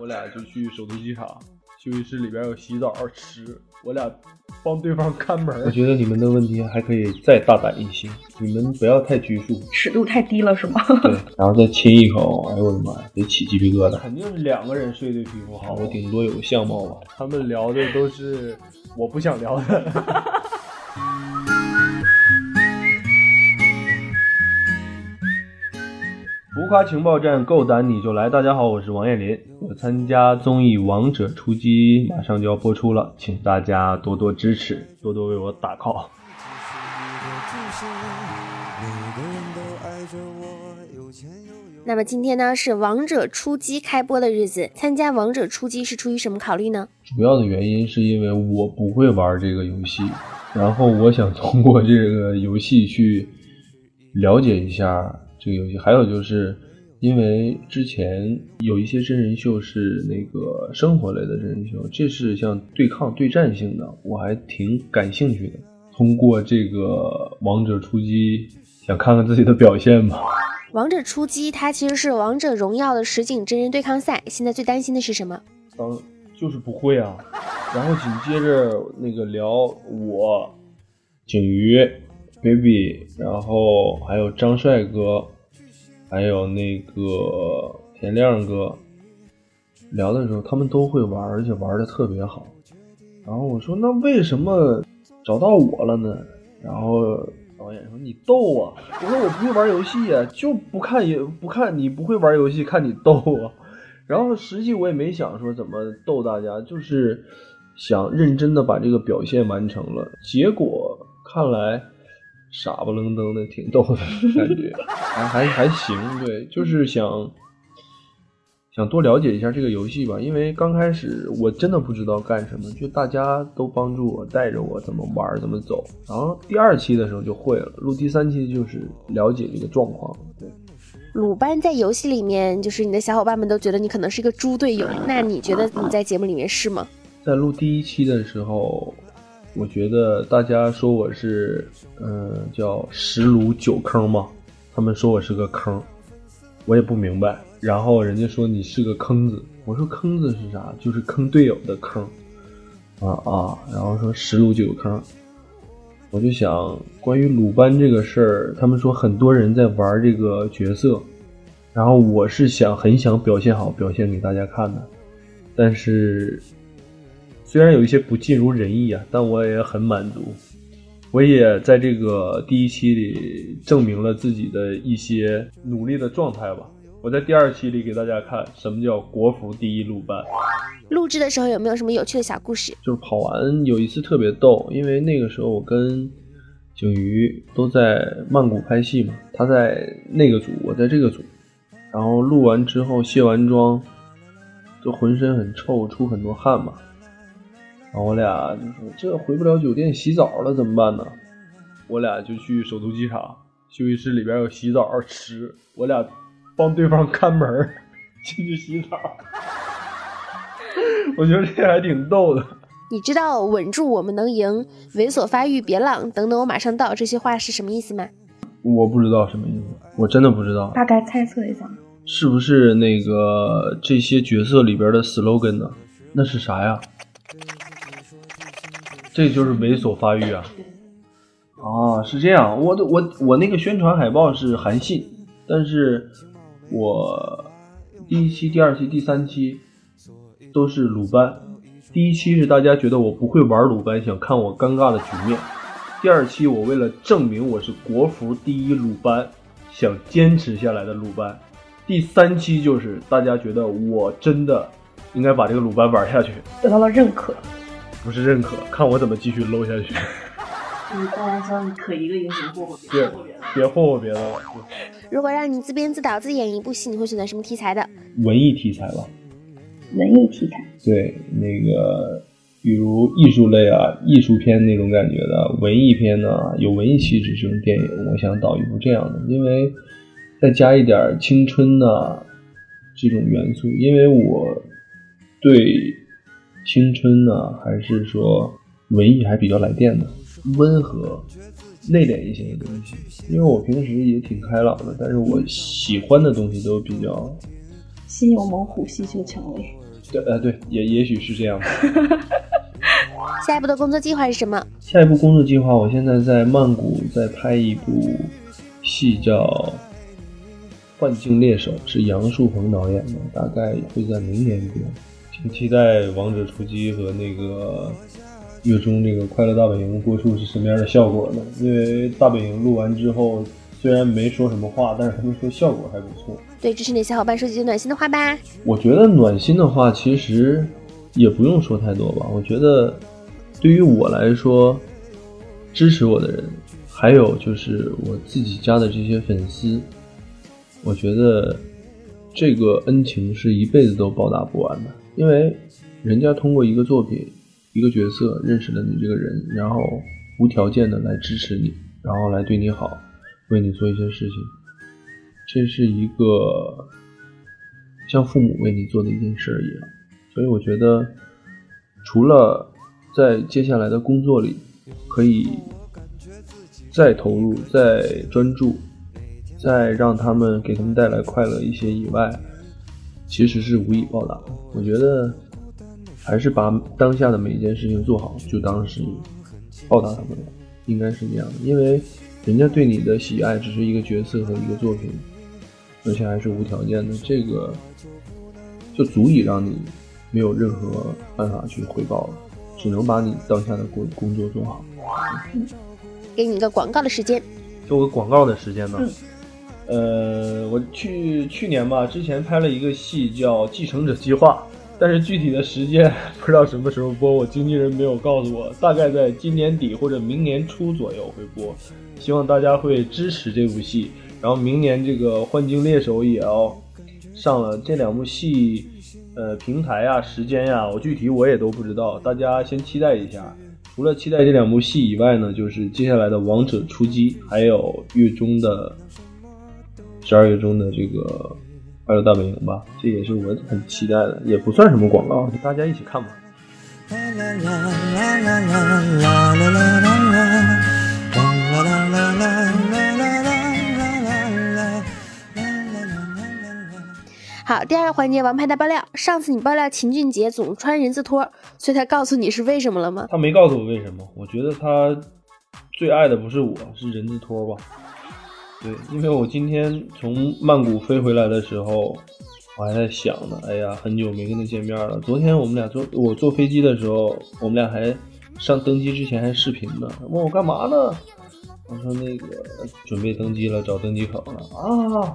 我俩就去首都机场休息室里边有洗澡吃，我俩帮对方看门。我觉得你们的问题还可以再大胆一些，你们不要太拘束，尺度太低了是吗？对，然后再亲一口，哎呦我的妈呀，得起鸡皮疙瘩。肯定是两个人睡对皮肤好，我顶多有个相貌吧。他们聊的都是我不想聊的。夸情报站，够胆你就来！大家好，我是王彦霖。我参加综艺《王者出击》，马上就要播出了，请大家多多支持，多多为我打 call。那么今天呢是《王者出击》开播的日子，参加《王者出击》是出于什么考虑呢？主要的原因是因为我不会玩这个游戏，然后我想通过这个游戏去了解一下。这个游戏还有就是，因为之前有一些真人秀是那个生活类的真人秀，这是像对抗对战性的，我还挺感兴趣的。通过这个王者出击，想看看自己的表现吧。王者出击它其实是王者荣耀的实景真人对抗赛，现在最担心的是什么？当就是不会啊。然后紧接着那个聊我，景瑜。baby，然后还有张帅哥，还有那个田亮哥，聊的时候他们都会玩，而且玩的特别好。然后我说那为什么找到我了呢？然后导演说你逗啊！我说我不会玩游戏呀，就不看也不看你不会玩游戏，看你逗啊。然后实际我也没想说怎么逗大家，就是想认真的把这个表现完成了。结果看来。傻不愣登的，挺逗的感觉，还还还行，对，就是想想多了解一下这个游戏吧，因为刚开始我真的不知道干什么，就大家都帮助我带着我怎么玩怎么走，然后第二期的时候就会了，录第三期就是了解这个状况。对，鲁班在游戏里面，就是你的小伙伴们都觉得你可能是一个猪队友，那你觉得你在节目里面是吗？在录第一期的时候。我觉得大家说我是，嗯，叫十卤九坑嘛，他们说我是个坑，我也不明白。然后人家说你是个坑子，我说坑子是啥？就是坑队友的坑，啊啊。然后说十卤九坑，我就想关于鲁班这个事儿，他们说很多人在玩这个角色，然后我是想很想表现好，表现给大家看的，但是。虽然有一些不尽如人意啊，但我也很满足。我也在这个第一期里证明了自己的一些努力的状态吧。我在第二期里给大家看什么叫国服第一鲁班。录制的时候有没有什么有趣的小故事？就是跑完有一次特别逗，因为那个时候我跟景瑜都在曼谷拍戏嘛，他在那个组，我在这个组。然后录完之后卸完妆，就浑身很臭，出很多汗嘛。然后我俩就说：“这回不了酒店洗澡了，怎么办呢？”我俩就去首都机场休息室里边有洗澡池，我俩帮对方看门进去洗澡。我觉得这还挺逗的。你知道“稳住，我们能赢”“猥琐发育，别浪”等等，我马上到这些话是什么意思吗？我不知道什么意思，我真的不知道。大概猜测一下，是不是那个这些角色里边的 slogan 呢？那是啥呀？这就是猥琐发育啊！啊，是这样。我的我我那个宣传海报是韩信，但是我第一期、第二期、第三期都是鲁班。第一期是大家觉得我不会玩鲁班，想看我尴尬的局面；第二期我为了证明我是国服第一鲁班，想坚持下来的鲁班；第三期就是大家觉得我真的应该把这个鲁班玩下去，得到了认可。不是认可，看我怎么继续搂下去。嗯，大家说你可一个英雄霍霍别别别霍霍别的了。如果让你自编自导自演一部戏，你会选择什么题材的？文艺题材吧。文艺题材。对，那个比如艺术类啊，艺术片那种感觉的，文艺片呢，有文艺气质这种电影，我想导一部这样的，因为再加一点青春呐这种元素，因为我对。青春呢，还是说文艺还比较来电的，温和、内敛一些的东西。因为我平时也挺开朗的，但是我喜欢的东西都比较心有猛虎，细嗅蔷薇。对，呃，对，也也许是这样吧。下一步的工作计划是什么？下一步工作计划，我现在在曼谷在拍一部戏，叫《幻境猎手》，是杨树鹏导演的，大概会在明年播。挺期待《王者出击》和那个月中这个《快乐大本营》播出是什么样的效果呢？因为大本营录完之后，虽然没说什么话，但是他们说效果还不错。对支持你的小伙伴说几句暖心的话吧。我觉得暖心的话其实也不用说太多吧。我觉得对于我来说，支持我的人，还有就是我自己家的这些粉丝，我觉得这个恩情是一辈子都报答不完的。因为人家通过一个作品、一个角色认识了你这个人，然后无条件的来支持你，然后来对你好，为你做一些事情，这是一个像父母为你做的一件事一样。所以我觉得，除了在接下来的工作里可以再投入、再专注、再让他们给他们带来快乐一些以外，其实是无以报答的。我觉得还是把当下的每一件事情做好，就当是报答他们了，应该是这样的。因为人家对你的喜爱只是一个角色和一个作品，而且还是无条件的，这个就足以让你没有任何办法去回报了，只能把你当下的工工作做好。给你一个广告的时间，做个广告的时间呢？嗯呃，我去去年吧，之前拍了一个戏叫《继承者计划》，但是具体的时间 不知道什么时候播，我经纪人没有告诉我，大概在今年底或者明年初左右会播，希望大家会支持这部戏。然后明年这个《幻境猎手》也要上了，这两部戏，呃，平台呀、时间呀，我具体我也都不知道，大家先期待一下。除了期待这两部戏以外呢，就是接下来的《王者出击》，还有月中的。十二月中的这个《快乐大本营》吧，这也是我很期待的，也不算什么广告，大家一起看吧。好，第二个环节，王牌大爆料。上次你爆料秦俊杰总穿人字拖，所以他告诉你是为什么了吗？他没告诉我为什么，我觉得他最爱的不是我，是人字拖吧。对，因为我今天从曼谷飞回来的时候，我还在想呢，哎呀，很久没跟他见面了。昨天我们俩坐我坐飞机的时候，我们俩还上登机之前还视频呢，问我干嘛呢？我说那个准备登机了，找登机口了啊，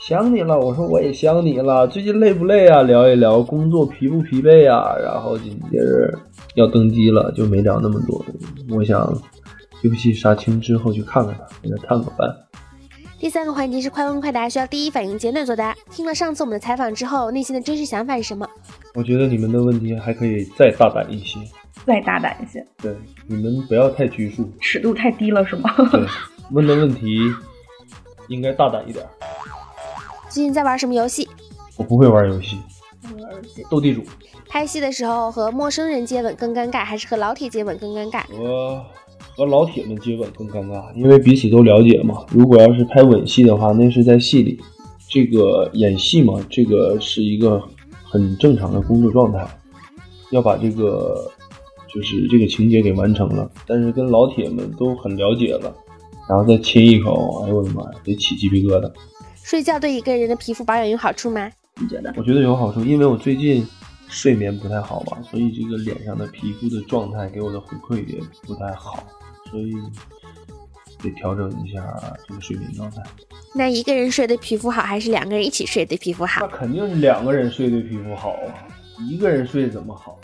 想你了。我说我也想你了，最近累不累啊？聊一聊工作疲不疲惫啊？然后紧接着要登机了，就没聊那么多。我想这部戏杀青之后去看看他，给他探个班。第三个环节是快问快答，需要第一反应简短作答。听了上次我们的采访之后，内心的真实想法是什么？我觉得你们的问题还可以再大胆一些，再大胆一些，对，你们不要太拘束，尺度太低了是吗？对，问的问题应该大胆一点。最近在玩什么游戏？我不会玩游戏，斗地主。拍戏的时候和陌生人接吻更尴尬，还是和老铁接吻更尴尬？我和老铁们接吻更尴尬，因为彼此都了解嘛。如果要是拍吻戏的话，那是在戏里，这个演戏嘛，这个是一个很正常的工作状态，要把这个就是这个情节给完成了。但是跟老铁们都很了解了，然后再亲一口，哎呦我的妈呀，得起鸡皮疙瘩。睡觉对一个人的皮肤保养有好处吗？你觉得？我觉得有好处，因为我最近睡眠不太好吧，所以这个脸上的皮肤的状态给我的回馈也不太好。所以得调整一下这个睡眠状态。那一个人睡对皮肤好，还是两个人一起睡对皮肤好那？肯定是两个人睡对皮肤好啊，一个人睡怎么好？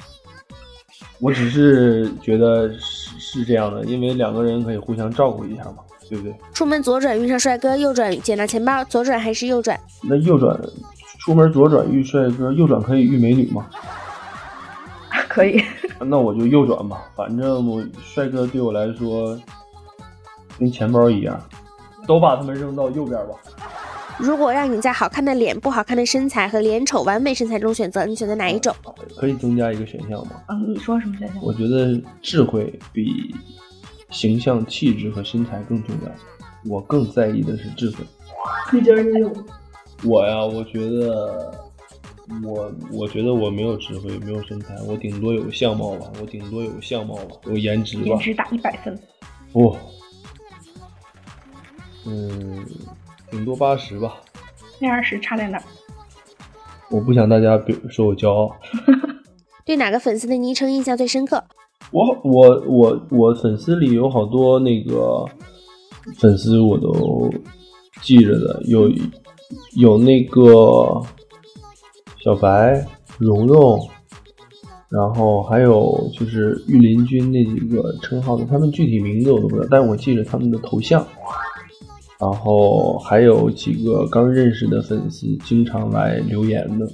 我只是觉得是是这样的，因为两个人可以互相照顾一下嘛，对不对？出门左转遇上帅哥，右转捡到钱包，左转还是右转？那右转出门左转遇帅哥，右转可以遇美女吗？可以，那我就右转吧，反正我帅哥对我来说跟钱包一样，都把他们扔到右边吧。如果让你在好看的脸、不好看的身材和脸丑、完美身材中选择，你选择哪一种？可以增加一个选项吗？啊，你说什么选项？我觉得智慧比形象、气质和身材更重要。我更在意的是智慧。你觉得你有？我呀，我觉得我我觉得我没有智慧，没有身材，我顶多有相貌吧，我顶多有相貌吧，有颜值吧。颜值打一百分。不，嗯，顶多八十吧。那二十差在哪？我不想大家别说我骄傲。对哪个粉丝的昵称印象最深刻？我我我我粉丝里有好多那个粉丝我都记着的，有有那个小白、蓉蓉，然后还有就是御林军那几个称号的，他们具体名字我都不知道，但我记着他们的头像。然后还有几个刚认识的粉丝经常来留言的，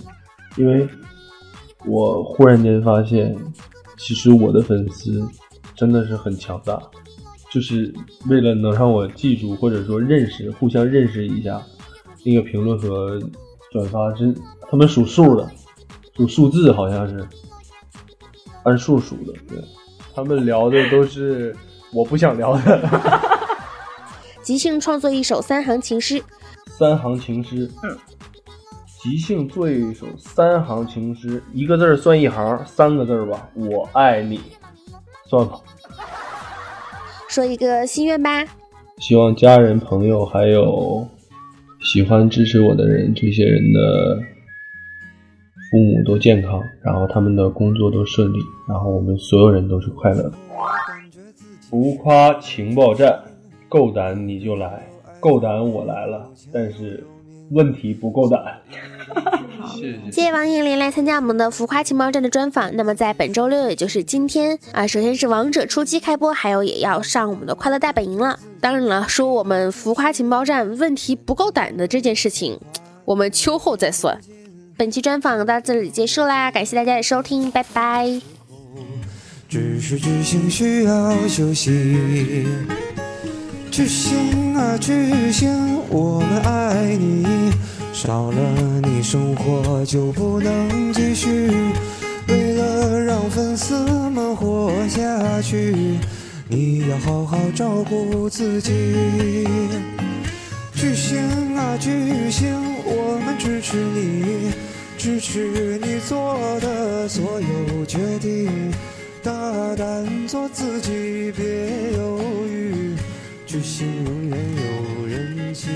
因为我忽然间发现。其实我的粉丝真的是很强大，就是为了能让我记住或者说认识，互相认识一下，那个评论和转发真，他们数数的，数数字好像是按数数的，对，他们聊的都是我不想聊的。即兴创作一首三行情诗，三行情诗，嗯。即兴做一首三行情诗，一个字算一行，三个字吧。我爱你，算吧。说一个心愿吧。希望家人、朋友还有喜欢支持我的人，这些人的父母都健康，然后他们的工作都顺利，然后我们所有人都是快乐的。浮夸情报站，够胆你就来，够胆我来了，但是。问题不够胆，谢谢王彦霖来参加我们的浮夸情报站的专访。那么在本周六，也就是今天啊，首先是王者初期开播，还有也要上我们的快乐大本营了。当然了，说我们浮夸情报站问题不够胆的这件事情，我们秋后再算。本期专访到这里结束啦，感谢大家的收听，拜拜。只是需要休息。巨星啊巨星，我们爱你。少了你，生活就不能继续。为了让粉丝们活下去，你要好好照顾自己。巨星啊巨星，我们支持你，支持你做的所有决定。大胆做自己，别犹豫。巨星永远有人气。